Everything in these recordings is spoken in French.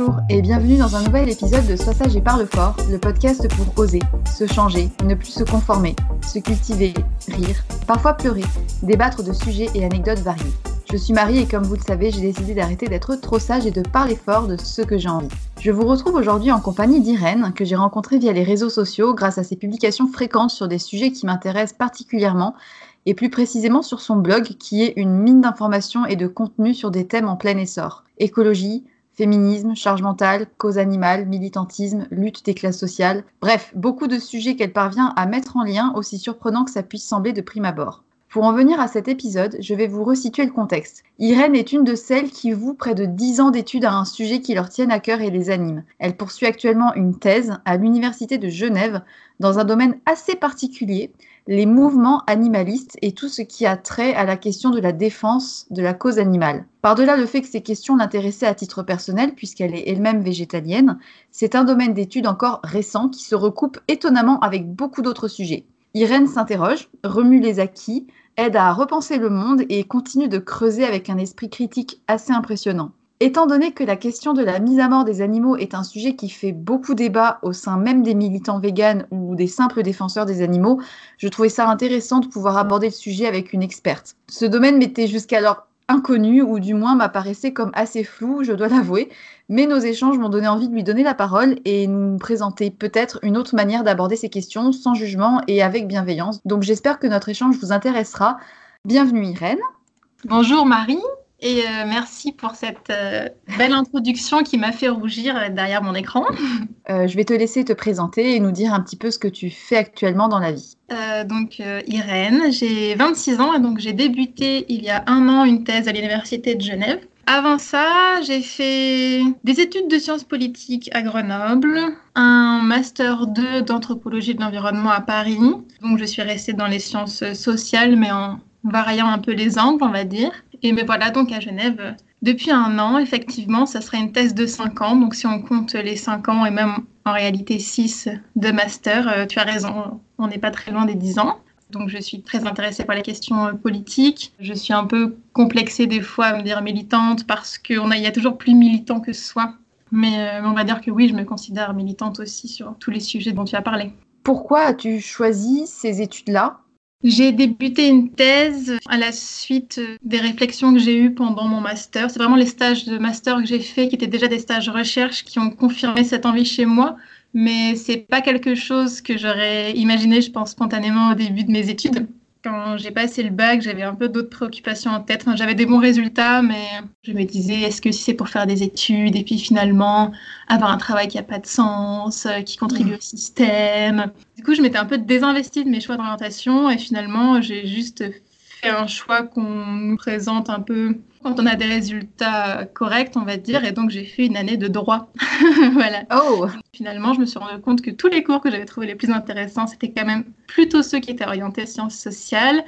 Bonjour et bienvenue dans un nouvel épisode de Sois sage et parle fort, le podcast pour oser, se changer, ne plus se conformer, se cultiver, rire, parfois pleurer, débattre de sujets et anecdotes variés. Je suis Marie et comme vous le savez, j'ai décidé d'arrêter d'être trop sage et de parler fort de ce que j'ai envie. Je vous retrouve aujourd'hui en compagnie d'Irène, que j'ai rencontrée via les réseaux sociaux grâce à ses publications fréquentes sur des sujets qui m'intéressent particulièrement et plus précisément sur son blog qui est une mine d'informations et de contenu sur des thèmes en plein essor. Écologie, féminisme, charge mentale, cause animale, militantisme, lutte des classes sociales, bref, beaucoup de sujets qu'elle parvient à mettre en lien, aussi surprenant que ça puisse sembler de prime abord. Pour en venir à cet épisode, je vais vous resituer le contexte. Irène est une de celles qui vouent près de 10 ans d'études à un sujet qui leur tienne à cœur et les anime. Elle poursuit actuellement une thèse à l'Université de Genève dans un domaine assez particulier, les mouvements animalistes et tout ce qui a trait à la question de la défense de la cause animale. Par-delà le fait que ces questions l'intéressaient à titre personnel, puisqu'elle est elle-même végétalienne, c'est un domaine d'étude encore récent qui se recoupe étonnamment avec beaucoup d'autres sujets. Irène s'interroge, remue les acquis, aide à repenser le monde et continue de creuser avec un esprit critique assez impressionnant. Étant donné que la question de la mise à mort des animaux est un sujet qui fait beaucoup débat au sein même des militants véganes ou des simples défenseurs des animaux, je trouvais ça intéressant de pouvoir aborder le sujet avec une experte. Ce domaine m'était jusqu'alors inconnu ou du moins m'apparaissait comme assez flou, je dois l'avouer, mais nos échanges m'ont donné envie de lui donner la parole et nous présenter peut-être une autre manière d'aborder ces questions sans jugement et avec bienveillance. Donc j'espère que notre échange vous intéressera. Bienvenue Irène. Bonjour Marie. Et euh, merci pour cette euh, belle introduction qui m'a fait rougir euh, derrière mon écran. je vais te laisser te présenter et nous dire un petit peu ce que tu fais actuellement dans la vie. donc Irène, j'ai 26 ans et donc j'ai débuté il y a un an une thèse à l'Université de Genève. Avant ça, j'ai fait des études de sciences politiques à Grenoble, un master 2 d'anthropologie de l'environnement à Paris. Donc je suis restée dans les sciences sociales mais en variant un peu les angles, on va dire. Et me voilà donc à Genève euh, depuis un an. Effectivement, ça sera une thèse de 5 ans. Donc si on compte les 5 ans et même en réalité 6 de master, euh, tu as raison, on n'est pas très loin des 10 ans. Donc je suis très intéressée par les questions euh, politiques. Je suis un peu complexée des fois à me dire militante parce qu'il y a toujours plus militant que soi. Mais on va dire que oui, je me considère militante aussi sur tous les sujets dont tu as parlé. Pourquoi as-tu choisi ces études-là? J'ai débuté une thèse à la suite des réflexions que j'ai eues pendant mon master. C'est vraiment les stages de master que j'ai faits, qui étaient déjà des stages recherche, qui ont confirmé cette envie chez moi. Mais c'est pas quelque chose que j'aurais imaginé, je pense, spontanément au début de mes études quand j'ai passé le bac, j'avais un peu d'autres préoccupations en tête. j'avais des bons résultats, mais je me disais, est-ce que si c'est pour faire des études et puis finalement avoir un travail qui n'a pas de sens, euh, qui contribue au système Du coup, je m'étais un peu désinvestie de mes choix d'orientation et finalement, j'ai juste fait un choix qu'on nous présente un peu quand on a des résultats corrects, on va dire. Et donc, j'ai fait une année de droit. voilà. Oh Finalement, je me suis rendu compte que tous les cours que j'avais trouvés les plus intéressants, c'était quand même plutôt ceux qui étaient orientés sciences sociales.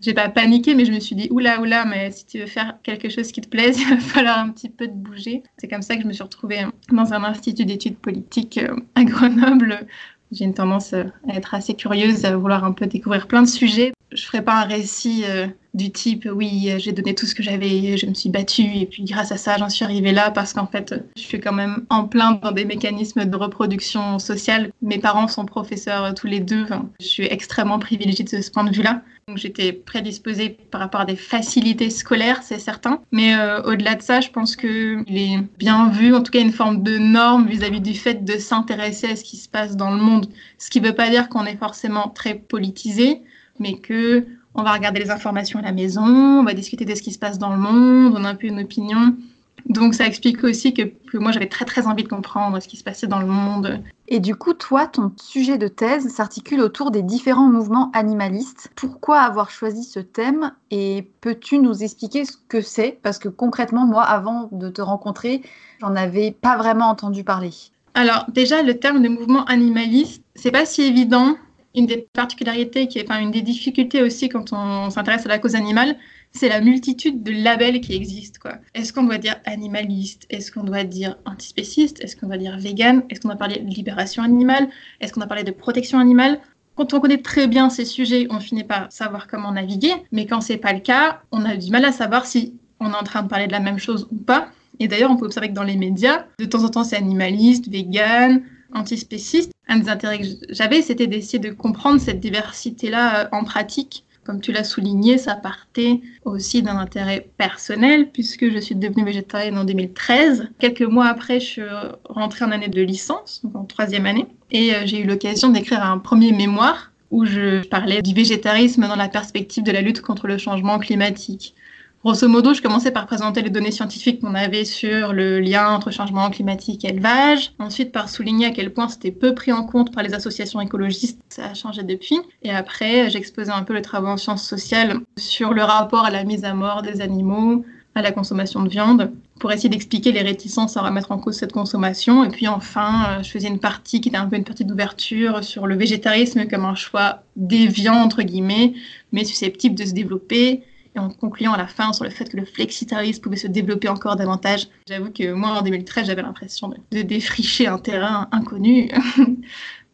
J'ai pas paniqué, mais je me suis dit, oula, oula, mais si tu veux faire quelque chose qui te plaise, il va falloir un petit peu te bouger. C'est comme ça que je me suis retrouvée dans un institut d'études politiques euh, à Grenoble. J'ai une tendance à être assez curieuse, à vouloir un peu découvrir plein de sujets. Je ferai pas un récit euh, du type oui, j'ai donné tout ce que j'avais, je me suis battue et puis grâce à ça, j'en suis arrivée là parce qu'en fait, je suis quand même en plein dans des mécanismes de reproduction sociale. Mes parents sont professeurs tous les deux. je suis extrêmement privilégiée de ce point de vue-là. Donc j'étais prédisposée par rapport à des facilités scolaires, c'est certain. Mais euh, au-delà de ça, je pense qu'il est bien vu, en tout cas une forme de norme vis-à-vis du fait de s'intéresser à ce qui se passe dans le monde. Ce qui ne veut pas dire qu'on est forcément très politisé, mais que on va regarder les informations à la maison, on va discuter de ce qui se passe dans le monde, on a un peu une opinion. Donc ça explique aussi que, moi j'avais très très envie de comprendre ce qui se passait dans le monde. Et du coup, toi, ton sujet de thèse s'articule autour des différents mouvements animalistes. Pourquoi avoir choisi ce thème et peux-tu nous expliquer ce que c'est? Parce que concrètement, moi, avant de te rencontrer, j'en avais pas vraiment entendu parler. Alors déjà, le terme de mouvement animaliste, c'est pas si évident une des particularités, qui est, enfin, une des difficultés aussi quand on s'intéresse à la cause animale, c'est la multitude de labels qui existent. Quoi. Est-ce qu'on doit dire animaliste? Est-ce qu'on doit dire antispéciste? Est-ce qu'on doit dire vegan? Est-ce qu'on doit parler de libération animale? Est-ce qu'on doit parler de protection animale? Quand on connaît très bien ces sujets, on finit par savoir comment naviguer, mais quand c'est pas le cas, on a du mal à savoir si on est en train de parler de la même chose ou pas. Et d'ailleurs, on peut observer que dans les médias, de temps en temps, c'est animaliste, vegan, Un des intérêts que j'avais, c'était d'essayer de comprendre cette diversité-là euh, en pratique. Comme tu l'as souligné, ça partait aussi d'un intérêt personnel, puisque je suis devenue végétarienne en 2013. Quelques mois après, je suis rentrée en année de licence, donc en troisième année, et euh, j'ai eu l'occasion d'écrire un premier mémoire où je parlais du végétarisme dans la perspective de la lutte contre le changement climatique. Grosso modo, je commençais par présenter les données scientifiques qu'on avait sur le lien entre changement climatique et élevage. Ensuite, par souligner à quel point c'était peu pris en compte par les associations écologistes. Ça a changé depuis. Et après, j'exposais un peu le travail en sciences sociales sur le rapport à la mise à mort des animaux, à la consommation de viande, pour essayer d'expliquer les réticences à remettre en cause cette consommation. Et puis enfin, euh, je faisais une partie qui était un peu une partie d'ouverture sur le végétarisme comme un choix déviant, entre guillemets, mais susceptible de se développer et en concluant à la fin sur le fait que le flexitarisme pouvait se développer encore davantage. J'avoue que moi, en 2013, j'avais l'impression de, défricher un terrain inconnu.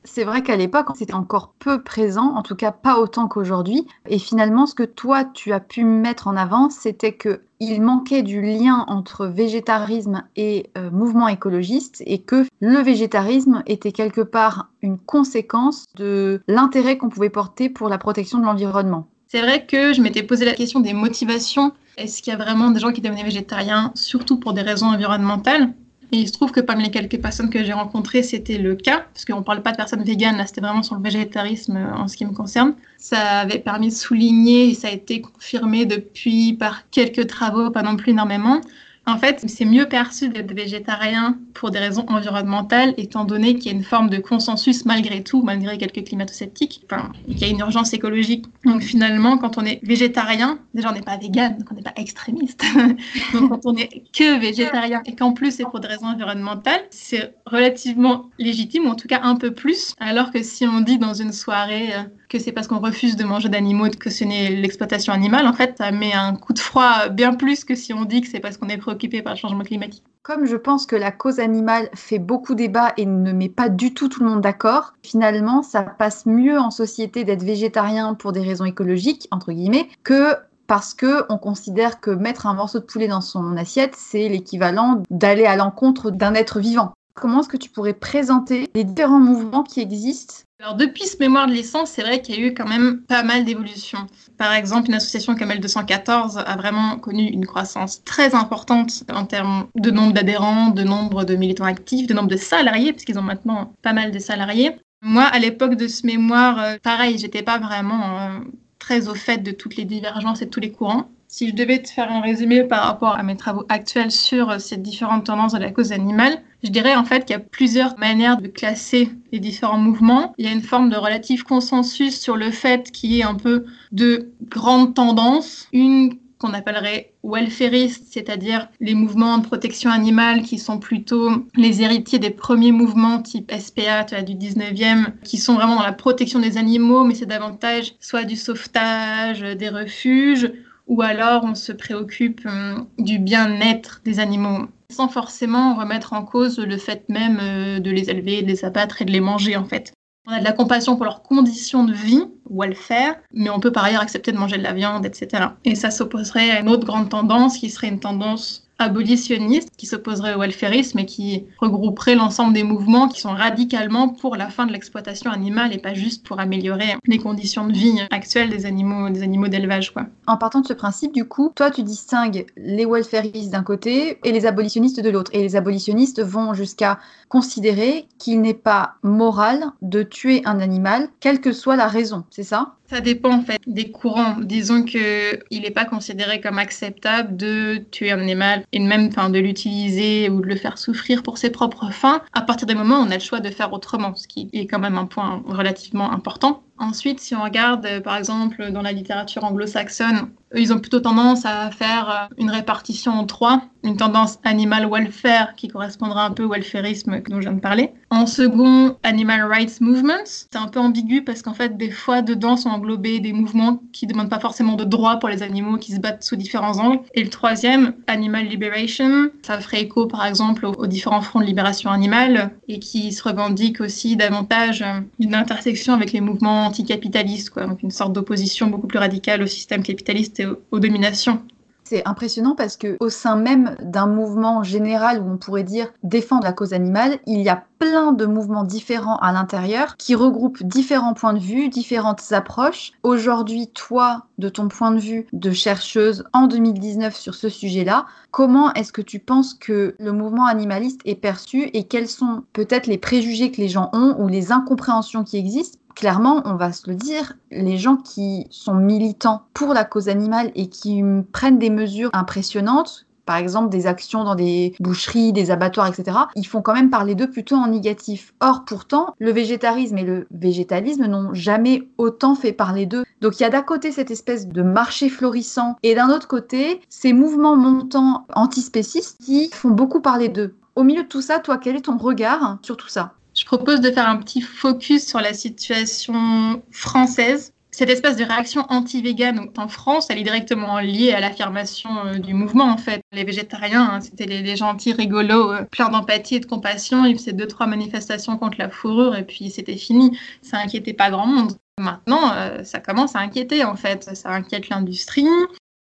C'est vrai qu'à l'époque, c'était encore peu présent, en tout cas pas autant qu'aujourd'hui. Et finalement, ce que toi, tu as pu mettre en avant, c'était que il manquait du lien entre végétarisme et euh, mouvement écologiste et que le végétarisme était quelque part une conséquence de l'intérêt qu'on pouvait porter pour la protection de l'environnement. C'est vrai que je m'étais posé la question des motivations. Est-ce qu'il y a vraiment des gens qui devenaient végétariens, surtout pour des raisons environnementales? Et il se trouve que parmi les quelques personnes que j'ai rencontrées, c'était le cas, parce qu'on ne parle pas de personnes véganes, là c'était vraiment sur le végétarisme euh, en ce qui me concerne. Ça avait permis de souligner, et ça a été confirmé depuis par quelques travaux, pas non plus énormément, en fait, c'est mieux perçu d'être végétarien pour des raisons environnementales, étant donné qu'il y a une forme de consensus malgré tout, malgré quelques climato-sceptiques, enfin, qu'il y a une urgence écologique. Donc finalement, quand on est végétarien, déjà on n'est pas vegan, donc on n'est pas extrémiste. donc quand on est que végétarien et qu'en plus c'est pour des raisons environnementales, c'est relativement légitime, ou en tout cas un peu plus, alors que si on dit dans une soirée euh, que c'est parce qu'on refuse de manger d'animaux que ce n'est l'exploitation animale, en fait, ça met un coup de froid bien plus que si on dit que c'est parce qu'on est préoccupé par le changement climatique. Comme je pense que la cause animale fait beaucoup débat et ne met pas du tout tout le monde d'accord, finalement, ça passe mieux en société d'être végétarien pour des raisons écologiques, entre guillemets, que parce que on considère que mettre un morceau de poulet dans son assiette, c'est l'équivalent d'aller à l'encontre d'un être vivant. Comment est-ce que tu pourrais présenter les différents mouvements qui existent alors depuis ce mémoire de licence, c'est vrai qu'il y a eu quand même pas mal d'évolutions. Par exemple, une association comme L214 a vraiment connu une croissance très importante en termes de nombre d'adhérents, de nombre de militants actifs, de nombre de salariés, puisqu'ils ont maintenant pas mal de salariés. Moi, à l'époque de ce mémoire, euh, pareil, j'étais pas vraiment euh, très au fait de toutes les divergences et de tous les courants. Si je devais te faire un résumé par rapport à mes travaux actuels sur euh, ces différentes tendances de la cause animale, je dirais en fait qu'il y a plusieurs manières de classer les différents mouvements. Il y a une forme de relatif consensus sur le fait qu'il y ait un peu de grandes tendances. Une qu'on appellerait welfaristes, c'est-à-dire les mouvements de protection animale qui sont plutôt les héritiers des premiers mouvements type SPA du 19e, qui sont vraiment dans la protection des animaux, mais c'est davantage soit du sauvetage, des refuges, ou alors on se préoccupe euh, du bien-être des animaux sans forcément remettre en cause le fait même euh, de les élever, de les abattre et de les manger en fait. On a de la compassion pour leurs conditions de vie, welfare, mais on peut par ailleurs accepter de manger de la viande, etc. Et ça s'opposerait à une autre grande tendance qui serait une tendance abolitionniste qui s'opposerait au welfarisme et qui regrouperait l'ensemble des mouvements qui sont radicalement pour la fin de l'exploitation animale et pas juste pour améliorer les conditions de vie actuelles des animaux des animaux d'élevage quoi. En partant de ce principe du coup, toi tu distingues les welfaristes d'un côté et les abolitionnistes de l'autre et les abolitionnistes vont jusqu'à considérer qu'il n'est pas moral de tuer un animal quelle que soit la raison, c'est ça? Ça dépend en fait des courants. Disons que il n'est pas considéré comme acceptable de tuer un animal et même enfin, de l'utiliser ou de le faire souffrir pour ses propres fins. À partir du moment où on a le choix de faire autrement, ce qui est quand même un point relativement important. Ensuite, si on regarde euh, par exemple dans la littérature anglo-saxonne, ils ont plutôt tendance à faire euh, une répartition en trois, une tendance animal welfare qui correspondra un peu au welfarisme dont je viens de parler. En second, animal rights movements. C'est un peu ambigu parce qu'en fait, des fois, dedans sont englobés des mouvements qui demandent pas forcément de droits pour les animaux qui se battent sous différents angles. Et le troisième, animal liberation. Ça ferait écho par exemple aux, différents fronts de libération animale et qui se revendique aussi davantage euh, d'une intersection avec les mouvements anticapitaliste, quoi. Donc une sorte d'opposition beaucoup plus radicale au système capitaliste et aux, dominations. C'est impressionnant parce que au sein même d'un mouvement général où on pourrait dire défendre la cause animale, il y a plein de mouvements différents à l'intérieur qui regroupent différents points de vue, différentes approches. Aujourd'hui, toi, de ton point de vue de chercheuse en 2019 sur ce sujet-là, comment est-ce que tu penses que le mouvement animaliste est perçu et quels sont peut-être les préjugés que les gens ont ou les incompréhensions qui existent clairement, on va se le dire, les gens qui sont militants pour la cause animale et qui prennent des mesures impressionnantes, par exemple des actions dans des boucheries, des abattoirs, etc., ils font quand même parler d'eux plutôt en négatif. Or, pourtant, le végétarisme et le végétalisme n'ont jamais autant fait parler d'eux. Donc il y a d'un côté cette espèce de marché florissant et d'un autre côté ces mouvements montants antispécistes qui font beaucoup parler d'eux. Au milieu de tout ça, toi, quel est ton regard sur tout ça? Je propose de faire un petit focus sur la situation française cette espèce de réaction anti-végane en France, elle est directement liée à l'affirmation euh, du mouvement en fait. Les végétariens, hein, c'était les, gentils rigolos, euh, pleins d'empathie et de compassion. Ils faisaient deux trois manifestations contre la fourrure et puis c'était fini. Ça inquiétait pas grand monde. Maintenant, euh, ça commence à inquiéter en fait. Ça inquiète l'industrie,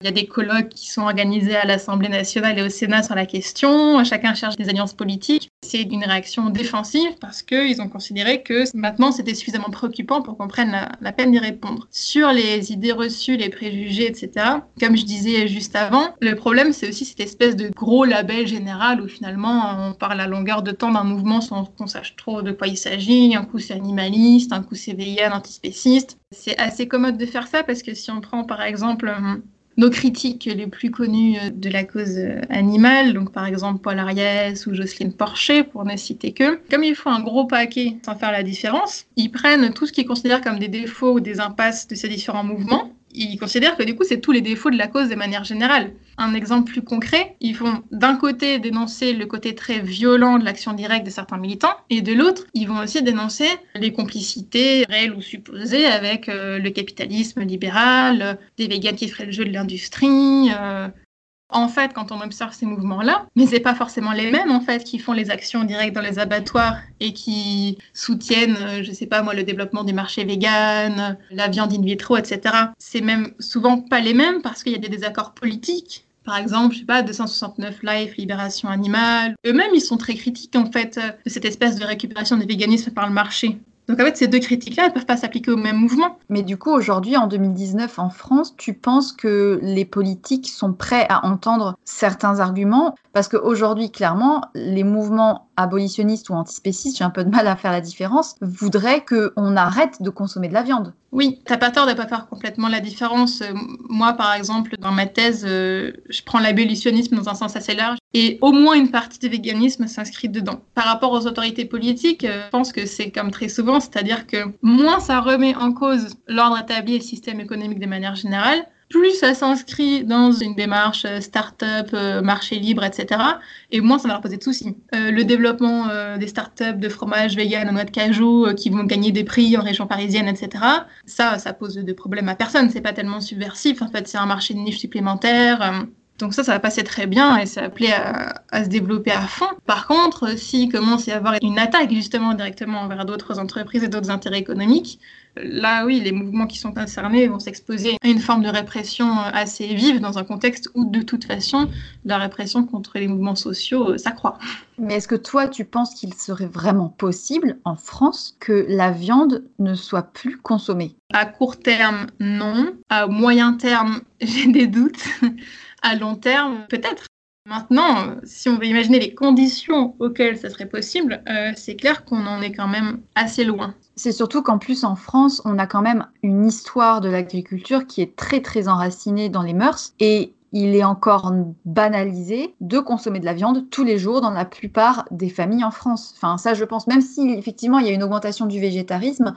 il y a des colloques qui sont organisés à l'Assemblée nationale et au Sénat sur la question. Chacun cherche des alliances politiques. C'est une réaction défensive parce qu'ils ont considéré que maintenant c'était suffisamment préoccupant pour qu'on prenne la, peine d'y répondre. Sur les idées reçues, les préjugés, etc., comme je disais juste avant, le problème c'est aussi cette espèce de gros label général où finalement on parle à longueur de temps d'un mouvement sans qu'on sache trop de quoi il s'agit. Un coup c'est animaliste, un coup c'est vegan, antispéciste. C'est assez commode de faire ça parce que si on prend par exemple nos critiques les plus connues euh, de la cause euh, animale, donc par exemple Paul Ariès ou Jocelyne Porcher, pour ne citer que, comme ils font un gros paquet sans faire la différence, ils prennent tout ce qu'ils considèrent comme des défauts ou des impasses de ces différents mouvements ils considèrent que du coup, c'est tous les défauts de la cause de manière générale. Un exemple plus concret, ils vont d'un côté dénoncer le côté très violent de l'action directe de certains militants, et de l'autre, ils vont aussi dénoncer les complicités réelles ou supposées avec euh, le capitalisme libéral, euh, des végans qui feraient le jeu de l'industrie, euh, en fait, quand on observe ces mouvements-là, mais c'est pas forcément les mêmes en fait qui font les actions directes dans les abattoirs et qui soutiennent, euh, je sais pas moi, le développement du marché vegan, la viande in vitro, etc. C'est même souvent pas les mêmes parce qu'il y a des désaccords politiques. Par exemple, je sais pas, 269 Life, Libération Animale. Eux-mêmes, ils sont très critiques en fait de cette espèce de récupération du véganisme par le marché. Donc en fait, ces deux critiques-là, elles ne peuvent pas s'appliquer au même mouvement. Mais du coup, aujourd'hui, en 2019, en France, tu penses que les politiques sont prêts à entendre certains arguments? Parce qu'aujourd'hui, clairement, les mouvements abolitionnistes ou antispécistes, j'ai un peu de mal à faire la différence, voudraient qu'on arrête de consommer de la viande. Oui, t'as pas tort de pas faire complètement la différence. Euh, moi, par exemple, dans ma thèse, euh, je prends l'abolitionnisme dans un sens assez large et au moins une partie du véganisme s'inscrit dedans. Par rapport aux autorités politiques, euh, je pense que c'est comme très souvent, c'est-à-dire que moins ça remet en cause l'ordre établi et le système économique de manière générale, plus ça s'inscrit dans une démarche euh, start-up, euh, marché libre, etc., et moins ça va leur poser de soucis. Euh, le développement des start-up de fromage vegan à noix de cajou qui vont gagner des prix en région parisienne, etc., ça, ça pose de problèmes à personne. C'est pas tellement subversif. En fait, c'est un marché de niche supplémentaire. Donc ça, ça va passer très bien et ça va appeler à, se développer à fond. Par contre, s'il commence à y avoir une attaque justement directement envers d'autres entreprises et d'autres intérêts économiques, là oui, les mouvements qui sont concernés vont s'exposer à une forme de répression assez vive dans un contexte où de toute façon, la répression contre les mouvements sociaux euh, s'accroît. Mais est-ce que toi, tu penses qu'il serait vraiment possible en France que la viande ne soit plus consommée? À court terme, non. À moyen terme, j'ai des doutes à long terme, peut-être. Maintenant, si on veut imaginer les conditions auxquelles ça serait possible, euh, c'est clair qu'on en est quand même assez loin. C'est surtout qu'en plus en France, on a quand même une histoire de l'agriculture qui est très très enracinée dans les mœurs et il est encore banalisé de consommer de la viande tous les jours dans la plupart des familles en France. Enfin, ça, je pense, même si effectivement il y a une augmentation du végétarisme,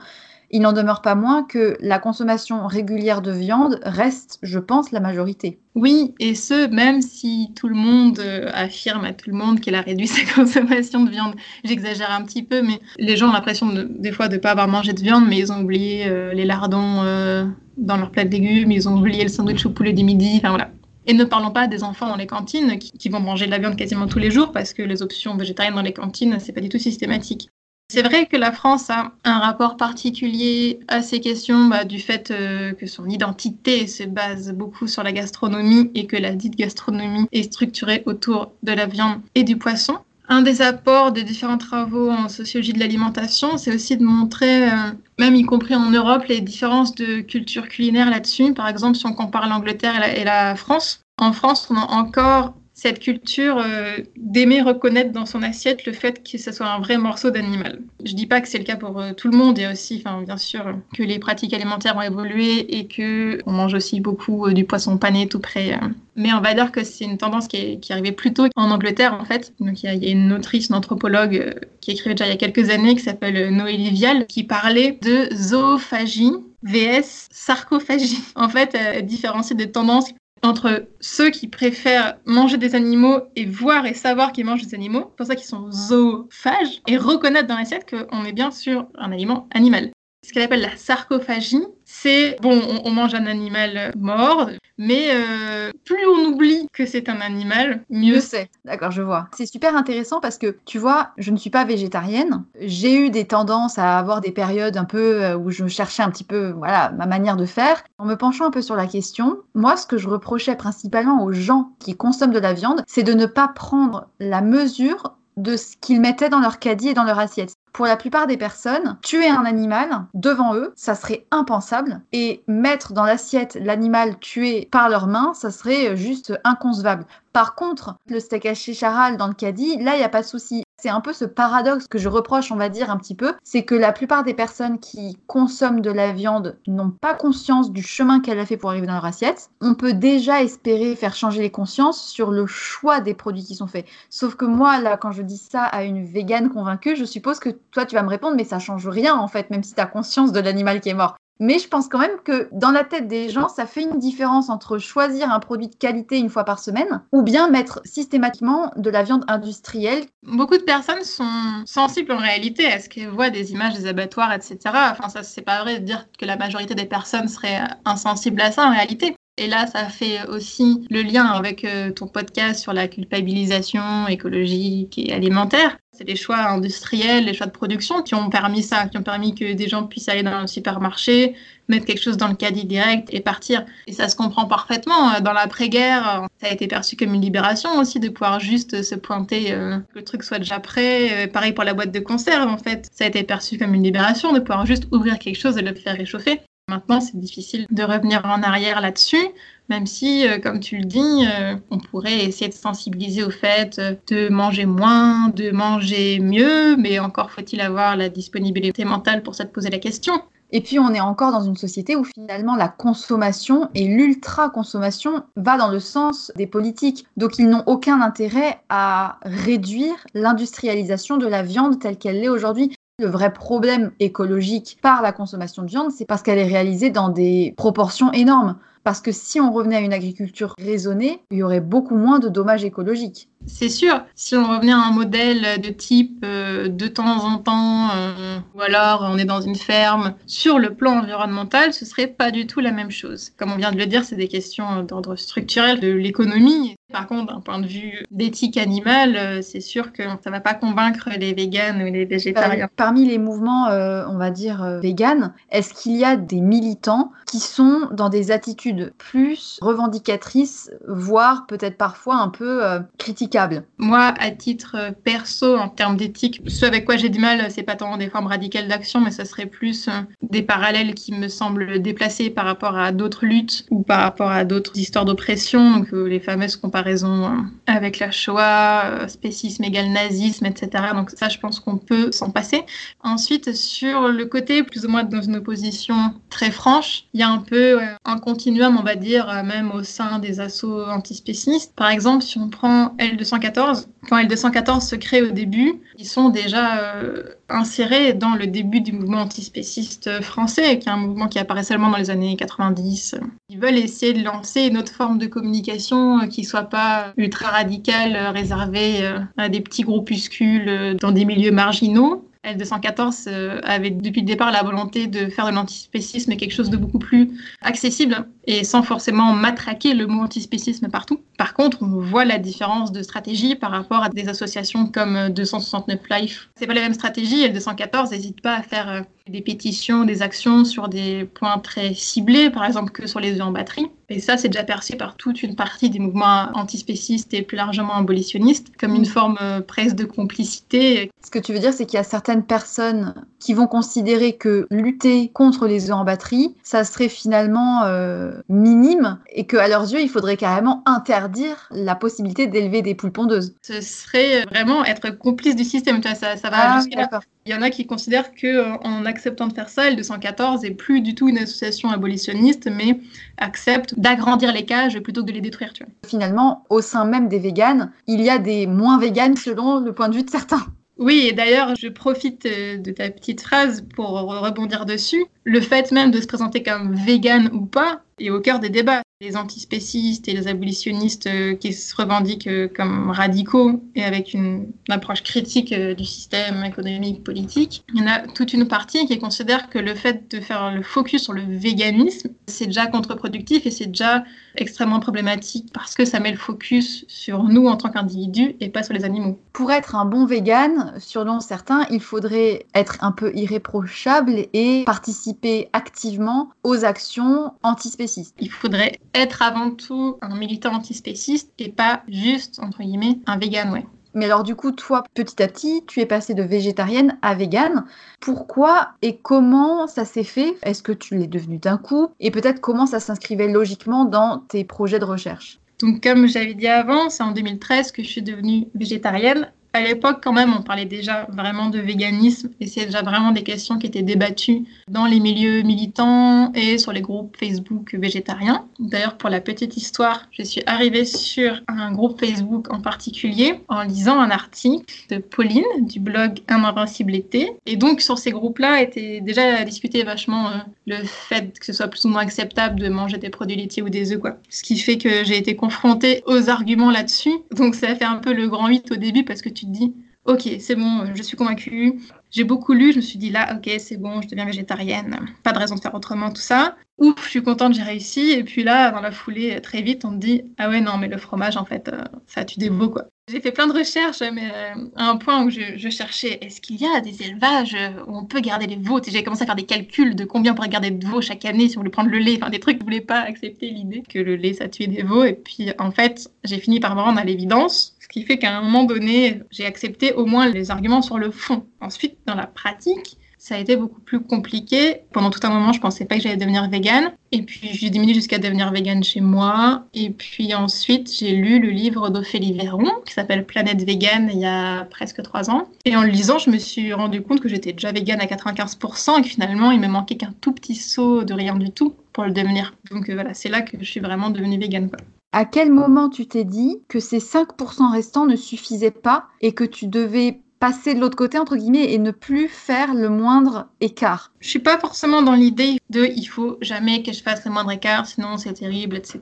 il n'en demeure pas moins que la consommation régulière de viande reste, je pense, la majorité. Oui, et ce, même si tout le monde euh, affirme à tout le monde qu'elle a réduit sa consommation de viande. J'exagère un petit peu, mais les gens ont l'impression des fois de ne pas avoir mangé de viande, mais ils ont oublié euh, les lardons euh, dans leur plat de légumes, ils ont oublié le sandwich au poulet du midi, enfin voilà. Et ne parlons pas des enfants dans les cantines qui, qui, vont manger de la viande quasiment tous les jours parce que les options végétariennes dans les cantines, c'est pas du tout systématique. C'est vrai que la France a un rapport particulier à ces questions bah, du fait euh, que son identité se base beaucoup sur la gastronomie et que la dite gastronomie est structurée autour de la viande et du poisson. Un des apports des différents travaux en sociologie de l'alimentation, c'est aussi de montrer, euh, même y compris en Europe, les différences de culture culinaire là-dessus. Par exemple, si on compare l'Angleterre et, et la France, en France, on a encore cette culture euh, d'aimer reconnaître dans son assiette le fait que ce soit un vrai morceau d'animal. Je dis pas que c'est le cas pour euh, tout le monde, a aussi, bien sûr, que les pratiques alimentaires ont évolué et que on mange aussi beaucoup euh, du poisson pané tout près. Mais on va dire que c'est une tendance qui est, arrivée plus tôt en Angleterre, en fait. Donc, il y, a, une autrice, une anthropologue qui écrivait déjà il y a quelques années, qui s'appelle Noélie Vial, qui parlait de zoophagie VS sarcophagie. En fait, elle des tendances entre ceux qui préfèrent manger des animaux et voir et savoir qu'ils mangent des animaux, pour ça qu'ils sont zoophages, et reconnaître dans l'assiette qu'on est bien sur un aliment animal. Ce qu'elle appelle la sarcophagie. C'est, bon, on, mange un animal mort, mais euh, plus on oublie que c'est un animal, mieux c'est. D'accord, je vois. C'est super intéressant parce que, tu vois, je ne suis pas végétarienne. J'ai eu des tendances à avoir des périodes un peu euh, où je cherchais un petit peu, voilà, ma manière de faire. En me penchant un peu sur la question, moi, ce que je reprochais principalement aux gens qui consomment de la viande, c'est de ne pas prendre la mesure de ce qu'ils mettaient dans leur caddie et dans leur assiette. Pour la plupart des personnes, tuer un animal devant eux, ça serait impensable. Et mettre dans l'assiette l'animal tué par leurs mains, ça serait juste inconcevable. Par contre, le steak haché charal dans le caddie, là, il n'y a pas de souci. C'est un peu ce paradoxe que je reproche, on va dire, un petit peu. C'est que la plupart des personnes qui consomment de la viande n'ont pas conscience du chemin qu'elle a fait pour arriver dans leur assiette. On peut déjà espérer faire changer les consciences sur le choix des produits qui sont faits. Sauf que moi, là, quand je dis ça à une végane convaincue, je suppose que toi, tu vas me répondre, mais ça change rien, en fait, même si tu as conscience de l'animal qui est mort. Mais je pense quand même que dans la tête des gens, ça fait une différence entre choisir un produit de qualité une fois par semaine ou bien mettre systématiquement de la viande industrielle. Beaucoup de personnes sont sensibles en réalité à ce qu'elles voient des images des abattoirs, etc. Enfin, ça, c'est pas vrai de dire que la majorité des personnes seraient insensibles à ça en réalité. Et là, ça fait aussi le lien avec euh, ton podcast sur la culpabilisation écologique et alimentaire. C'est les choix industriels, les choix de production qui ont permis ça, qui ont permis que des gens puissent aller dans un supermarché, mettre quelque chose dans le caddie direct et partir. Et ça se comprend parfaitement. Dans l'après-guerre, ça a été perçu comme une libération aussi de pouvoir juste se pointer, euh, que le truc soit déjà prêt. Euh, pareil pour la boîte de conserve, en fait. Ça a été perçu comme une libération de pouvoir juste ouvrir quelque chose et le faire réchauffer. Maintenant, c'est difficile de revenir en arrière là-dessus, même si, euh, comme tu le dis, euh, on pourrait essayer de sensibiliser au fait euh, de manger moins, de manger mieux, mais encore faut-il avoir la disponibilité mentale pour ça de poser la question. Et puis on est encore dans une société où finalement la consommation et l'ultra-consommation va dans le sens des politiques. Donc ils n'ont aucun intérêt à réduire l'industrialisation de la viande telle qu'elle l'est aujourd'hui. Le vrai problème écologique par la consommation de viande, c'est parce qu'elle est réalisée dans des proportions énormes. Parce que si on revenait à une agriculture raisonnée, il y aurait beaucoup moins de dommages écologiques. C'est sûr, si on revenait à un modèle de type euh, de temps en temps, euh, ou alors on est dans une ferme, sur le plan environnemental, ce serait pas du tout la même chose. Comme on vient de le dire, c'est des questions d'ordre structurel de l'économie. Par contre, d'un point de vue d'éthique animale, euh, c'est sûr que ça va pas convaincre les véganes ou les végétariens. Parmi les mouvements, on va dire, véganes, est-ce qu'il y a des militants qui sont dans des attitudes plus revendicatrices, voire peut-être parfois un peu critiques moi, à titre euh, perso, en termes d'éthique, ce avec quoi j'ai du mal, c'est pas tant des formes radicales d'action, mais ça serait plus euh, des parallèles qui me semblent déplacés par rapport à d'autres luttes ou par rapport à d'autres histoires d'oppression, donc euh, les fameuses comparaisons avec la Shoah, spécisme égal nazisme, etc. Donc ça, je pense qu'on peut s'en passer. Ensuite, sur le côté plus ou moins dans une opposition très franche, il y a un peu un continuum, on va dire, même au sein des assauts antispécistes. Par exemple, si on prend L214, quand L214 se crée au début, ils sont déjà euh, insérés dans le début du mouvement antispéciste français, qui est un mouvement qui apparaît seulement dans les années 90. Ils veulent essayer de lancer une autre forme de communication euh, qui soit pas ultra radicale, euh, réservée à des petits groupuscules dans des milieux marginaux, L214 avait depuis le départ la volonté de faire de l'antispécisme quelque chose de beaucoup plus accessible et sans forcément matraquer le mot antispécisme partout. Par contre, on voit la différence de stratégie par rapport à des associations comme 269 Life. C'est pas la même stratégie. L214 n'hésite pas à faire euh, des pétitions, des actions sur des points très ciblés, par exemple que sur les œufs en batterie. Et ça, c'est déjà perçu par toute une partie des mouvements antispécistes et plus largement abolitionnistes comme une forme euh, presque de complicité. Ce que tu veux dire, c'est qu'il y a certaines personnes qui vont considérer que lutter contre les œufs en batterie, ça serait finalement euh, minime et qu'à leurs yeux, il faudrait carrément interdire la possibilité d'élever des poules pondeuses. Ce serait vraiment être complice du système. Ça, ça va ah, jusqu'à Il y en a qui considèrent que euh, en acceptant de faire ça, L214 est plus du tout une association abolitionniste, mais accepte d'agrandir les cages plutôt que de les détruire. Tu vois. Finalement, au sein même des véganes, il y a des moins véganes selon le point de vue de certains. Oui, et d'ailleurs, je profite euh, de ta petite phrase pour rebondir dessus. Le fait même de se présenter comme vegan ou pas est au cœur des débats. Les antispécistes et les abolitionnistes euh, qui se revendiquent euh, comme radicaux et avec une, approche critique euh, du système économique, politique, il y en a toute une partie qui considère que le fait de faire le focus sur le véganisme, c'est déjà contre-productif et c'est déjà extrêmement problématique parce que ça met le focus sur nous en tant qu'individus et pas sur les animaux. Pour être un bon vegan, selon certains, il faudrait être un peu irréprochable et participer activement aux actions antispécistes. Il faudrait être avant tout un militant antispéciste et pas juste, entre guillemets, un vegan, ouais. Mais alors du coup, toi, petit à petit, tu es passée de végétarienne à végane. Pourquoi et comment ça s'est fait? Est-ce que tu l'es devenue d'un coup? Et peut-être comment ça s'inscrivait logiquement dans tes projets de recherche? Donc, comme j'avais dit avant, c'est en 2013 que je suis devenue végétarienne à l'époque, quand même, on parlait déjà vraiment de véganisme et c'est déjà vraiment des questions qui étaient débattues dans les milieux militants et sur les groupes Facebook végétariens. D'ailleurs, pour la petite histoire, je suis arrivée sur un groupe Facebook en particulier en lisant un article de Pauline du blog Un Invincible été. Et donc, sur ces groupes-là, était déjà discuté vachement euh, le fait que ce soit plus ou moins acceptable de manger des produits laitiers ou des œufs, quoi. Ce qui fait que j'ai été confrontée aux arguments là-dessus. Donc, ça a fait un peu le grand 8 au début parce que tu te dis, ok, c'est bon, je suis convaincue. J'ai beaucoup lu, je me suis dit là, ok, c'est bon, je deviens végétarienne, pas de raison de faire autrement, tout ça. Ouf, je suis contente, j'ai réussi. Et puis là, dans la foulée, très vite, on te dit, ah ouais, non, mais le fromage, en fait, euh, ça tue des quoi. J'ai fait plein de recherches, mais euh, à un point où je, cherchais, est-ce qu'il y a des élevages où on peut garder les veaux? J'ai commencé à faire des calculs de combien on pourrait garder de veaux chaque année si on voulait prendre le lait, enfin des trucs, je voulais pas accepter l'idée que le lait, ça tuait des veaux. Et puis, en fait, j'ai fini par me rendre à l'évidence ce qui fait qu'à un moment donné, j'ai accepté au moins les arguments sur le fond. Ensuite, dans la pratique, ça a été beaucoup plus compliqué. Pendant tout un moment, je pensais pas que j'allais devenir végane. Et puis, j'ai diminué jusqu'à devenir végane chez moi. Et puis ensuite, j'ai lu le livre d'Ophélie Véron, qui s'appelle Planète Végane, il y a presque trois ans. Et en le lisant, je me suis rendu compte que j'étais déjà végane à 95% et que finalement, il me manquait qu'un tout petit saut de rien du tout pour le devenir. Donc euh, voilà, c'est là que je suis vraiment devenue végane. À quel moment tu t'es dit que ces 5% restants ne suffisaient pas et que tu devais passer de l'autre côté, entre guillemets, et ne plus faire le moindre écart Je suis pas forcément dans l'idée de il faut jamais que je fasse le moindre écart, sinon c'est terrible, etc.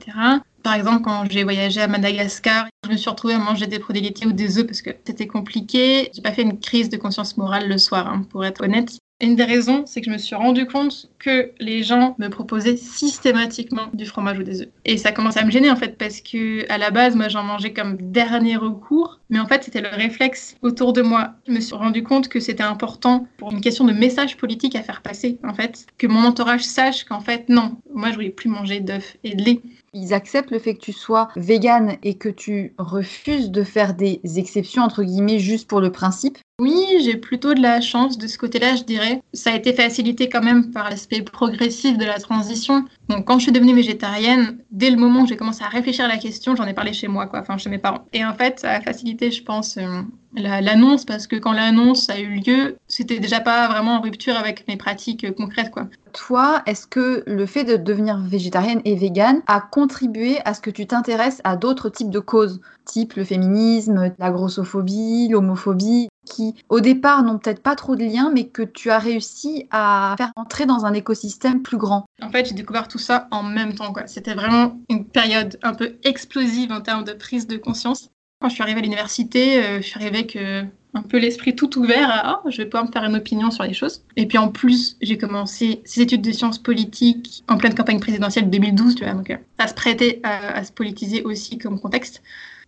Par exemple, quand j'ai voyagé à Madagascar, je me suis retrouvée à manger des produits laitiers ou des œufs parce que c'était compliqué. J'ai pas fait une crise de conscience morale le soir, hein, pour être honnête. Une des raisons, c'est que je me suis rendu compte que les gens me proposaient systématiquement du fromage ou des œufs. Et ça commençait à me gêner en fait parce que à la base, moi j'en mangeais comme dernier recours, mais en fait c'était le réflexe autour de moi. Je me suis rendu compte que c'était important pour une question de message politique à faire passer en fait, que mon entourage sache qu'en fait non, moi je voulais plus manger d'œufs et de lait. Ils acceptent le fait que tu sois végane et que tu refuses de faire des exceptions entre guillemets juste pour le principe? Oui, j'ai plutôt de la chance de ce côté-là, je dirais. Ça a été facilité quand même par l'aspect progressif de la transition. Donc, quand je suis devenue végétarienne, dès le moment où j'ai commencé à réfléchir à la question, j'en ai parlé chez moi, quoi, enfin chez mes parents. Et en fait, ça a facilité, je pense, euh, l'annonce parce que quand l'annonce a eu lieu, c'était déjà pas vraiment en rupture avec mes pratiques euh, concrètes, quoi. Toi, est-ce que le fait de devenir végétarienne et végane a contribué à ce que tu t'intéresses à d'autres types de causes, type le féminisme, la grossophobie, l'homophobie? Qui au départ n'ont peut-être pas trop de liens, mais que tu as réussi à faire entrer dans un écosystème plus grand. En fait, j'ai découvert tout ça en même temps. C'était vraiment une période un peu explosive en termes de prise de conscience. Quand je suis arrivée à l'université, euh, je suis arrivée avec euh, un peu l'esprit tout ouvert à oh, je vais pouvoir me faire une opinion sur les choses. Et puis en plus, j'ai commencé ces études de sciences politiques en pleine campagne présidentielle 2012, tu vois, donc euh, ça se prêtait à, à se politiser aussi comme contexte.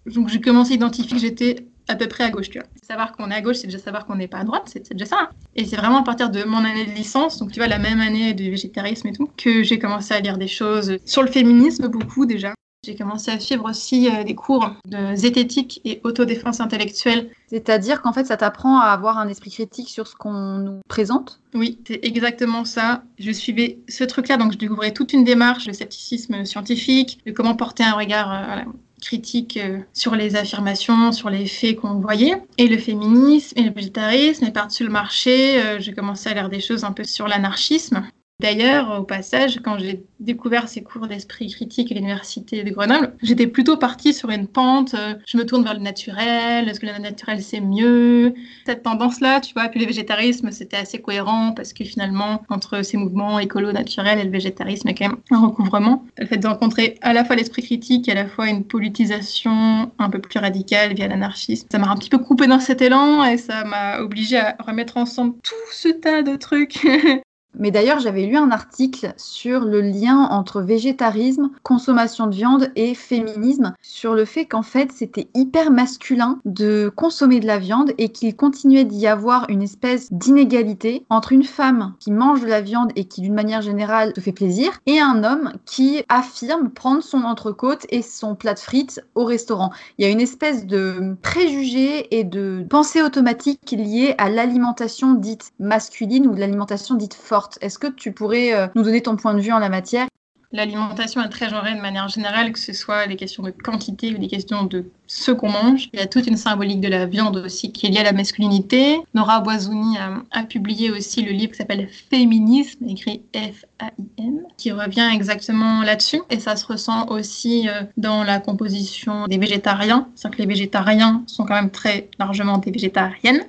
Donc j'ai commencé à identifier que j'étais à peu près à gauche, tu vois. Savoir qu'on est à gauche, c'est déjà savoir qu'on n'est pas à droite, c'est déjà ça. Hein. Et c'est vraiment à partir de mon année de licence, donc tu vois, la même année de végétarisme et tout, que j'ai commencé à lire des choses sur le féminisme, beaucoup déjà. J'ai commencé à suivre aussi euh, des cours de zététique et autodéfense intellectuelle. C'est-à-dire qu'en fait, ça t'apprend à avoir un esprit critique sur ce qu'on nous présente? Oui, c'est exactement ça. Je suivais ce truc-là, donc je découvrais toute une démarche de scepticisme scientifique, de comment porter un regard euh, euh, sur les affirmations, sur les faits qu'on voyait. Et le féminisme et le végétarisme, et par-dessus le marché, euh, j'ai commencé à lire des choses un peu sur l'anarchisme. D'ailleurs, au passage, quand j'ai découvert ces cours d'esprit critique à l'université de Grenoble, j'étais plutôt partie sur une pente, euh, je me tourne vers le naturel, est-ce que le naturel c'est mieux? Cette tendance-là, tu vois, puis le végétarisme, c'était assez cohérent parce que finalement, entre ces mouvements écolo naturels et le végétarisme, il y a quand même un recouvrement. Le fait de rencontrer à la fois l'esprit critique et à la fois une politisation un peu plus radicale via l'anarchisme, ça m'a un petit peu coupé dans cet élan et ça m'a obligé à remettre ensemble tout ce tas de trucs Mais d'ailleurs, j'avais lu un article sur le lien entre végétarisme, consommation de viande et féminisme, sur le fait qu'en fait, c'était hyper masculin de consommer de la viande et qu'il continuait d'y avoir une espèce d'inégalité entre une femme qui mange de la viande et qui, d'une manière générale, se fait plaisir, et un homme qui affirme prendre son entrecôte et son plat de frites au restaurant. Il y a une espèce de préjugé et de pensée automatique liée à l'alimentation dite masculine ou l'alimentation dite forte est-ce que tu pourrais euh, nous donner ton point de vue en la matière? L'alimentation est très genrée de manière générale, que ce soit les questions de quantité ou les questions de ce qu'on mange. Il y a toute une symbolique de la viande aussi qui est liée à la masculinité. Nora Boisouni a, publié aussi le livre qui s'appelle Féminisme, écrit F-A-I-M, qui revient exactement là-dessus. Et ça se ressent aussi euh, dans la composition des végétariens. C'est-à-dire que les végétariens sont quand même très largement des végétariennes.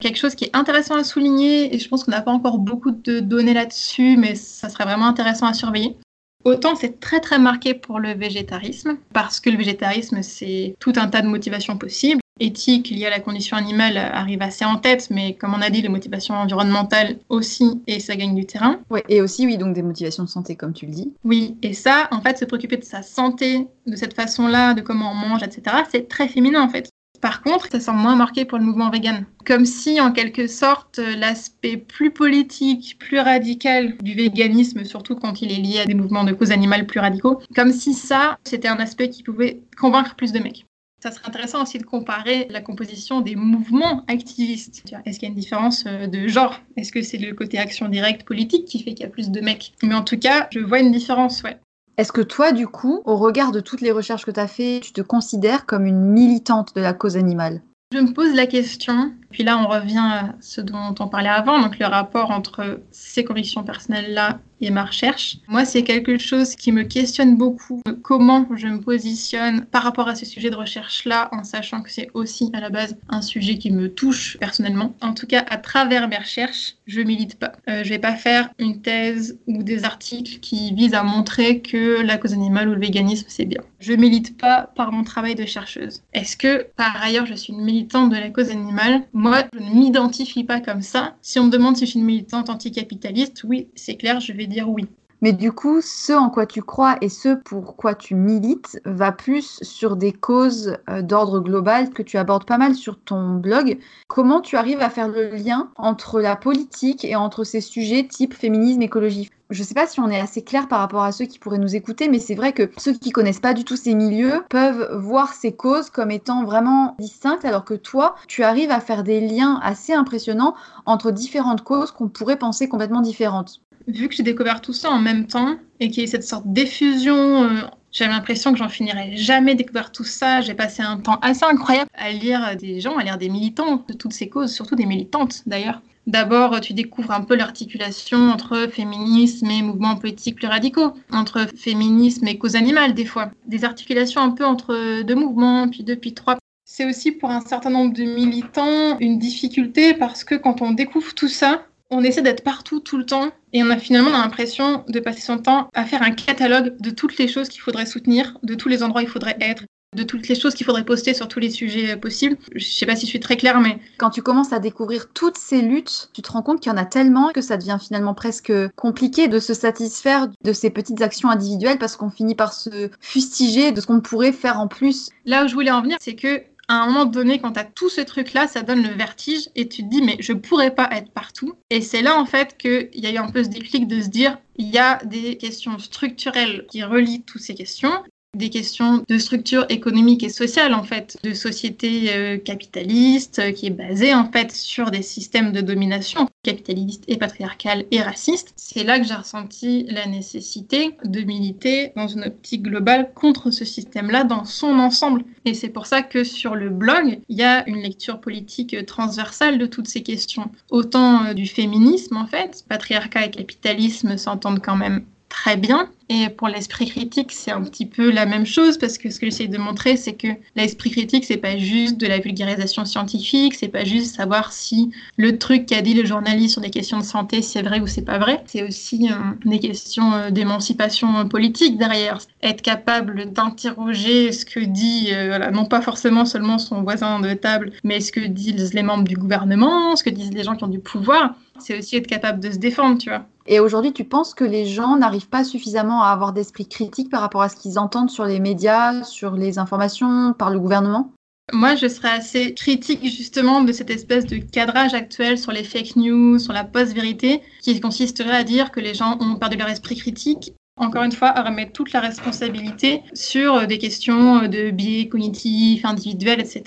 Quelque chose qui est intéressant à souligner, et je pense qu'on n'a pas encore beaucoup de données là-dessus, mais ça serait vraiment intéressant à surveiller. Autant c'est très très marqué pour le végétarisme, parce que le végétarisme c'est tout un tas de motivations possibles. Éthique liée à la condition animale arrive assez en tête, mais comme on a dit, les motivations environnementales aussi, et ça gagne du terrain. Ouais, et aussi, oui, donc des motivations de santé, comme tu le dis. Oui, et ça, en fait, se préoccuper de sa santé de cette façon-là, de comment on mange, etc., c'est très féminin en fait. Par contre, ça semble moins marqué pour le mouvement vegan. Comme si, en quelque sorte, l'aspect plus politique, plus radical du véganisme, surtout quand il est lié à des mouvements de cause animale plus radicaux, comme si ça, c'était un aspect qui pouvait convaincre plus de mecs. Ça serait intéressant aussi de comparer la composition des mouvements activistes. Est-ce qu'il y a une différence euh, de genre? Est-ce que c'est le côté action directe politique qui fait qu'il y a plus de mecs? Mais en tout cas, je vois une différence, ouais. Est-ce que toi, du coup, au regard de toutes les recherches que tu as faites, tu te considères comme une militante de la cause animale? Je me pose la question, puis là on revient à ce dont on parlait avant, donc le rapport entre ces convictions personnelles-là et ma recherche. Moi, c'est quelque chose qui me questionne beaucoup. Comment je me positionne par rapport à ce sujet de recherche-là, en sachant que c'est aussi à la base un sujet qui me touche personnellement. En tout cas, à travers mes recherches, je milite pas. Euh, je vais pas faire une thèse ou des articles qui visent à montrer que la cause animale ou le véganisme, c'est bien. Je milite pas par mon travail de chercheuse. Est-ce que, par ailleurs, je suis une militante de la cause animale? Moi, je ne m'identifie pas comme ça. Si on me demande si je suis une militante anticapitaliste, oui, c'est clair, je vais dire oui. Mais du coup, ce en quoi tu crois et ce pour quoi tu milites va plus sur des causes euh, d'ordre global que tu abordes pas mal sur ton blog. Comment tu arrives à faire le lien entre la politique et entre ces sujets type féminisme, écologie? Je ne sais pas si on est assez clair par rapport à ceux qui pourraient nous écouter, mais c'est vrai que ceux qui connaissent pas du tout ces milieux peuvent voir ces causes comme étant vraiment distinctes, alors que toi, tu arrives à faire des liens assez impressionnants entre différentes causes qu'on pourrait penser complètement différentes vu que j'ai découvert tout ça en même temps et qu'il y a cette sorte d'effusion, euh, j'avais l'impression que j'en finirais jamais découvrir tout ça. J'ai passé un temps assez incroyable à lire des gens, à lire des militants de toutes ces causes, surtout des militantes d'ailleurs. D'abord, tu découvres un peu l'articulation entre féminisme et mouvements politiques plus radicaux, entre féminisme et cause animale des fois. Des articulations un peu entre deux mouvements, puis deux, puis trois. C'est aussi pour un certain nombre de militants une difficulté parce que quand on découvre tout ça, on essaie d'être partout tout le temps et on a finalement l'impression de passer son temps à faire un catalogue de toutes les choses qu'il faudrait soutenir, de tous les endroits où il faudrait être, de toutes les choses qu'il faudrait poster sur tous les sujets possibles. Je sais pas si je suis très claire, mais... Quand tu commences à découvrir toutes ces luttes, tu te rends compte qu'il y en a tellement que ça devient finalement presque compliqué de se satisfaire de ces petites actions individuelles parce qu'on finit par se fustiger de ce qu'on pourrait faire en plus. Là où je voulais en venir, c'est que à un moment donné, quand tu as tout ce truc-là, ça donne le vertige et tu te dis, mais je pourrais pas être partout. Et c'est là, en fait, qu'il y a eu un peu ce déclic de se dire, il y a des questions structurelles qui relient toutes ces questions. Des questions de structure économique et sociale en fait, de société euh, capitaliste euh, qui est basée en fait sur des systèmes de domination capitaliste et patriarcal et raciste. C'est là que j'ai ressenti la nécessité de militer dans une optique globale contre ce système-là dans son ensemble. Et c'est pour ça que sur le blog, il y a une lecture politique transversale de toutes ces questions. Autant euh, du féminisme en fait, patriarcat et capitalisme s'entendent quand même très bien. Et pour l'esprit critique, c'est un petit peu la même chose parce que ce que j'essaie de montrer, c'est que l'esprit critique, c'est pas juste de la vulgarisation scientifique, c'est pas juste savoir si le truc qu'a dit le journaliste sur des questions de santé, c'est vrai ou c'est pas vrai. C'est aussi euh, des questions euh, d'émancipation politique derrière. Être capable d'interroger ce que dit, euh, non pas forcément seulement son voisin de table, mais ce que disent les membres du gouvernement, ce que disent les gens qui ont du pouvoir. C'est aussi être capable de se défendre, tu vois. Et aujourd'hui, tu penses que les gens n'arrivent pas suffisamment à avoir d'esprit critique par rapport à ce qu'ils entendent sur les médias, sur les informations, par le gouvernement? Moi, je serais assez critique justement de cette espèce de cadrage actuel sur les fake news, sur la post-vérité, qui consisterait à dire que les gens ont perdu leur esprit critique encore une fois, à remettre toute la responsabilité sur euh, des questions euh, de biais cognitifs, individuels, etc.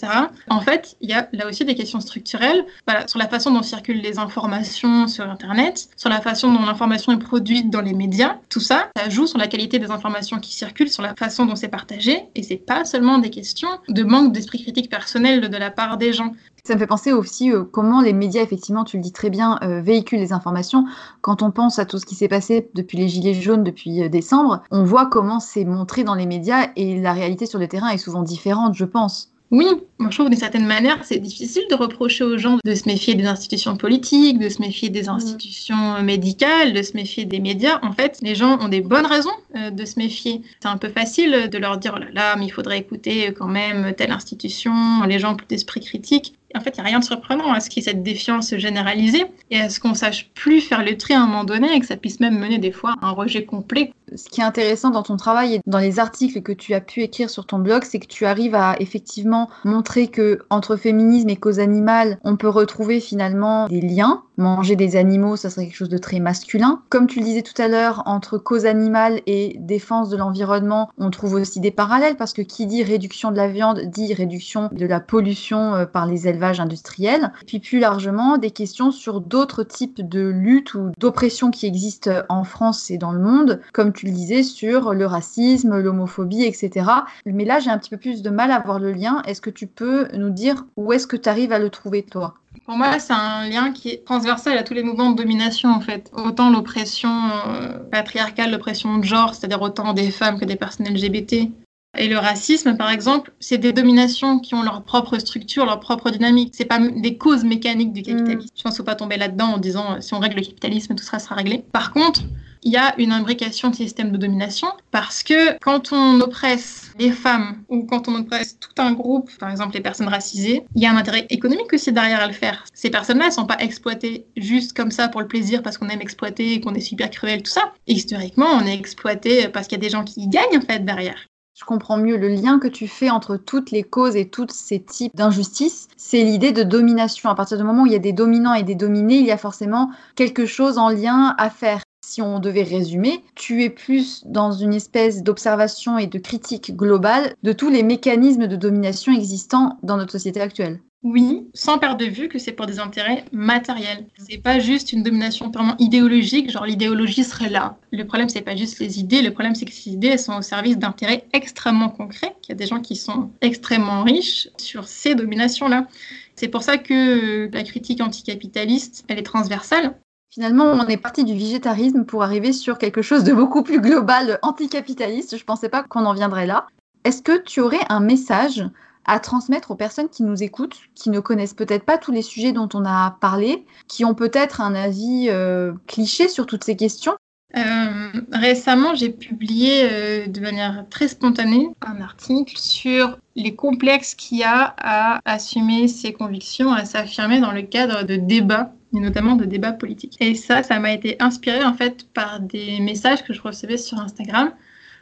En fait, il y a là aussi des questions structurelles sur la façon dont circulent les informations sur Internet, sur la façon dont l'information est produite dans les médias. Tout ça, ça joue sur la qualité des informations qui circulent, sur la façon dont c'est partagé. Et c'est pas seulement des questions de manque d'esprit critique personnel de la part des gens. Ça me fait penser aussi euh, comment les médias, effectivement, tu le dis très bien, euh, véhiculent les informations. Quand on pense à tout ce qui s'est passé depuis les Gilets jaunes, depuis euh, décembre, on voit comment c'est montré dans les médias et la réalité sur le terrain est souvent différente, je pense. Oui, je trouve d'une certaine manière, c'est difficile de reprocher aux gens de se méfier des institutions politiques, de se méfier des mm. institutions médicales, de se méfier des médias. En fait, les gens ont des bonnes raisons de se méfier. C'est un peu facile de leur dire, oh là là, mais il faudrait écouter quand même telle institution, les gens ont plus d'esprit critique en fait, il n'y a rien de surprenant à ce qu'il y ait cette défiance généralisée et à ce qu'on sache plus faire le tri à un moment donné et que ça puisse même mener des fois à un rejet complet. Ce qui est intéressant dans ton travail et dans les articles que tu as pu écrire sur ton blog, c'est que tu arrives à effectivement montrer que entre féminisme et cause animale, on peut retrouver finalement des liens. Manger des animaux, ça serait quelque chose de très masculin. Comme tu le disais tout à l'heure, entre cause animale et défense de l'environnement, on trouve aussi des parallèles parce que qui dit réduction de la viande dit réduction de la pollution euh, par les éleveurs industriel, puis plus largement des questions sur d'autres types de luttes ou d'oppressions qui existent en France et dans le monde, comme tu le disais, sur le racisme, l'homophobie, etc. Mais là, j'ai un petit peu plus de mal à voir le lien. Est-ce que tu peux nous dire où est-ce que tu arrives à le trouver, toi? Pour moi, c'est un lien qui est transversal à tous les mouvements de domination, en fait. Autant l'oppression euh, patriarcale, l'oppression de genre, c'est-à-dire autant des femmes que des personnes LGBT, et le racisme, par exemple, c'est des dominations qui ont leur propre structure, leur propre dynamique. C'est pas des causes mécaniques du capitalisme. Mm. Je pense qu'il faut pas tomber là-dedans en disant euh, si on règle le capitalisme, tout sera, sera réglé. Par contre, il y a une imbrication de systèmes de domination parce que quand on oppresse les femmes ou quand on oppresse tout un groupe, par exemple les personnes racisées, il y a un intérêt économique aussi derrière à le faire. Ces personnes-là ne sont pas exploitées juste comme ça pour le plaisir parce qu'on aime exploiter et qu'on est super cruel, tout ça. historiquement, on est exploité parce qu'il y a des gens qui gagnent en fait derrière je comprends mieux le lien que tu fais entre toutes les causes et tous ces types d'injustices. C'est l'idée de domination. À partir du moment où il y a des dominants et des dominés, il y a forcément quelque chose en lien à faire. Si on devait résumer, tu es plus dans une espèce d'observation et de critique globale de tous les mécanismes de domination existants dans notre société actuelle. Oui, sans perdre de vue que c'est pour des intérêts matériels. C'est pas juste une domination purement idéologique, genre l'idéologie serait là. Le problème, c'est pas juste les idées, le problème, c'est que ces idées, elles sont au service d'intérêts extrêmement concrets, qu'il y a des gens qui sont extrêmement riches sur ces dominations-là. C'est pour ça que la critique anticapitaliste, elle est transversale. Finalement, on est parti du végétarisme pour arriver sur quelque chose de beaucoup plus global, anticapitaliste. Je pensais pas qu'on en viendrait là. Est-ce que tu aurais un message à transmettre aux personnes qui nous écoutent, qui ne connaissent peut-être pas tous les sujets dont on a parlé, qui ont peut-être un avis euh, cliché sur toutes ces questions euh, récemment, j'ai publié euh, de manière très spontanée un article sur les complexes qu'il y a à assumer ses convictions, à s'affirmer dans le cadre de débats et notamment de débats politiques. Et ça, ça m'a été inspiré en fait par des messages que je recevais sur Instagram.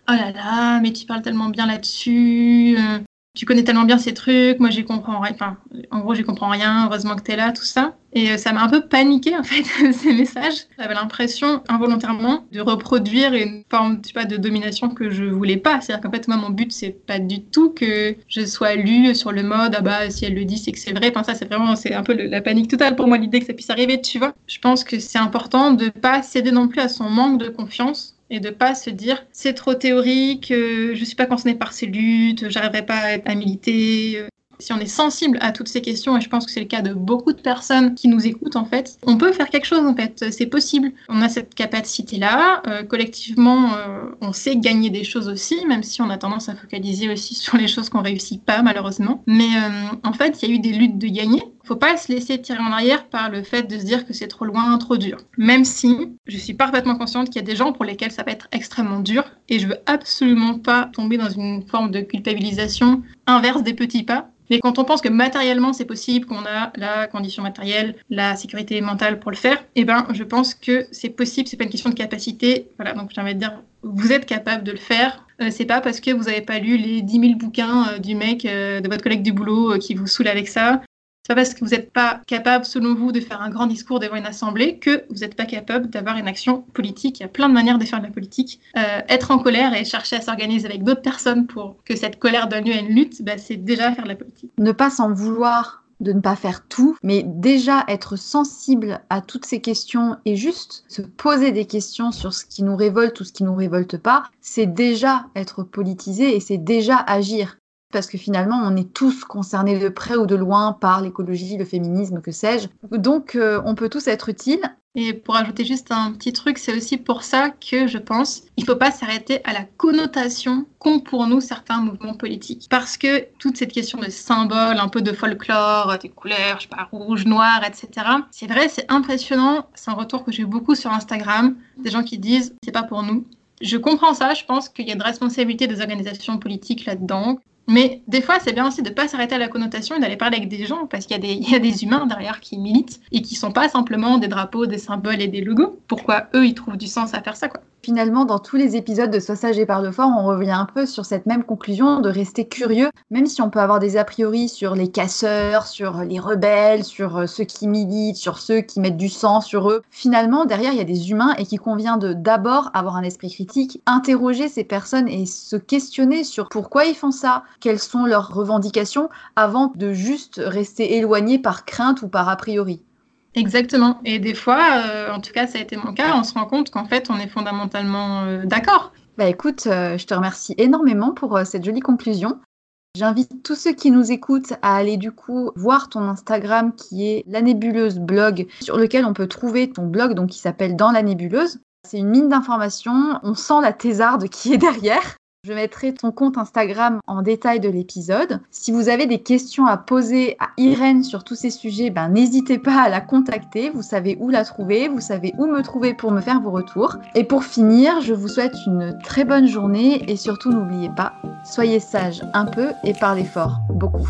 Oh là là, mais tu parles tellement bien là-dessus tu connais tellement bien ces trucs, moi j'y comprends rien, enfin, en gros j'y comprends rien, heureusement que tu es là, tout ça. Et euh, ça m'a un peu paniqué en fait, ces messages. J'avais l'impression involontairement de reproduire une forme, sais pas, de domination que je voulais pas. C'est-à-dire qu'en fait, moi mon but c'est pas du tout que je sois lue sur le mode, ah bah si elle le dit c'est que c'est vrai. Enfin ça c'est vraiment, c'est un peu la panique totale pour moi l'idée que ça puisse arriver, tu vois. Je pense que c'est important de pas céder non plus à son manque de confiance et de pas se dire c'est trop théorique, euh, je suis pas concerné par ces luttes, j'arriverai pas à militer. Euh. Si on est sensible à toutes ces questions, et je pense que c'est le cas de beaucoup de personnes qui nous écoutent en fait, on peut faire quelque chose en fait, c'est possible. On a cette capacité-là, euh, collectivement, on sait gagner des choses aussi, même si on a tendance à focaliser aussi sur les choses qu'on réussit pas malheureusement. Mais en fait, il y a eu des luttes de gagner, faut pas se laisser tirer en arrière par le fait de se dire que c'est trop loin, trop dur. Même si je suis parfaitement consciente qu'il y a des gens pour lesquels ça va être extrêmement dur et je veux absolument pas tomber dans une forme de culpabilisation inverse des petits pas. Mais quand on pense que matériellement c'est possible, qu'on a la condition matérielle, la sécurité mentale pour le faire, eh ben je pense que c'est possible, c'est pas une question de capacité. Voilà, donc j'ai envie de dire, vous êtes capable de le faire. Euh, c'est pas parce que vous n'avez pas lu les 10 000 bouquins euh, du mec, euh, de votre collègue du boulot qui vous saoule avec ça, pas parce que vous n'êtes pas capable, selon vous, de faire un grand discours devant une assemblée que vous n'êtes pas capable d'avoir une action politique. Il y a plein de manières de faire de la politique. Euh, être en colère et chercher à s'organiser avec d'autres personnes pour que cette colère donne lieu à une lutte, bah, c'est déjà faire de la politique. Ne pas s'en vouloir de ne pas faire tout, mais déjà être sensible à toutes ces questions et juste se poser des questions sur ce qui nous révolte ou ce qui nous révolte pas, c'est déjà être politisé et c'est déjà agir parce que finalement, on est tous concernés de près ou de loin par l'écologie, le féminisme, que sais-je. Donc, euh, on peut tous être utiles. Et pour ajouter juste un petit truc, c'est aussi pour ça que je pense il ne faut pas s'arrêter à la connotation qu'ont pour nous certains mouvements politiques. Parce que toute cette question de symboles, un peu de folklore, des couleurs, je sais pas, rouge, noir, etc. C'est vrai, c'est impressionnant. C'est un retour que j'ai beaucoup sur Instagram. Des gens qui disent c'est pas pour nous. Je comprends ça, je pense qu'il y a une responsabilité des organisations politiques là-dedans. Mais des fois, c'est bien aussi de ne pas s'arrêter à la connotation et d'aller parler avec des gens, parce qu'il y, a des humains derrière qui militent et qui sont pas simplement des drapeaux, des symboles et des logos. Pourquoi eux, ils trouvent du sens à faire ça, quoi? Finalement, dans tous les épisodes de Sois sage et parle fort, on revient un peu sur cette même conclusion de rester curieux, même si on peut avoir des a priori sur les casseurs, sur les rebelles, sur euh, ceux qui militent, sur ceux qui mettent du sang sur eux. Finalement, derrière, il y a des humains et qu'il convient de d'abord avoir un esprit critique, interroger ces personnes et se questionner sur pourquoi ils font ça, quelles sont leurs revendications, avant de juste rester éloigné par crainte ou par a priori. Exactement. Et des fois, euh, en tout cas, ça a été mon cas, on se rend compte qu'en fait, on est fondamentalement euh, d'accord. Bah écoute, euh, je te remercie énormément pour cette jolie conclusion. J'invite tous ceux qui nous écoutent à aller du coup voir ton Instagram qui est la nébuleuse blog sur lequel on peut trouver ton blog donc qui s'appelle Dans la nébuleuse. C'est une mine d'informations, on sent la thésarde qui est derrière. Je mettrai ton compte Instagram en détail de l'épisode. Si vous avez des questions à poser à Irène sur tous ces sujets, ben, n'hésitez pas à la contacter. Vous savez où la trouver, vous savez où me trouver pour me faire vos retours. Et pour finir, je vous souhaite une très bonne journée et surtout n'oubliez pas, soyez sage un peu et parlez fort beaucoup.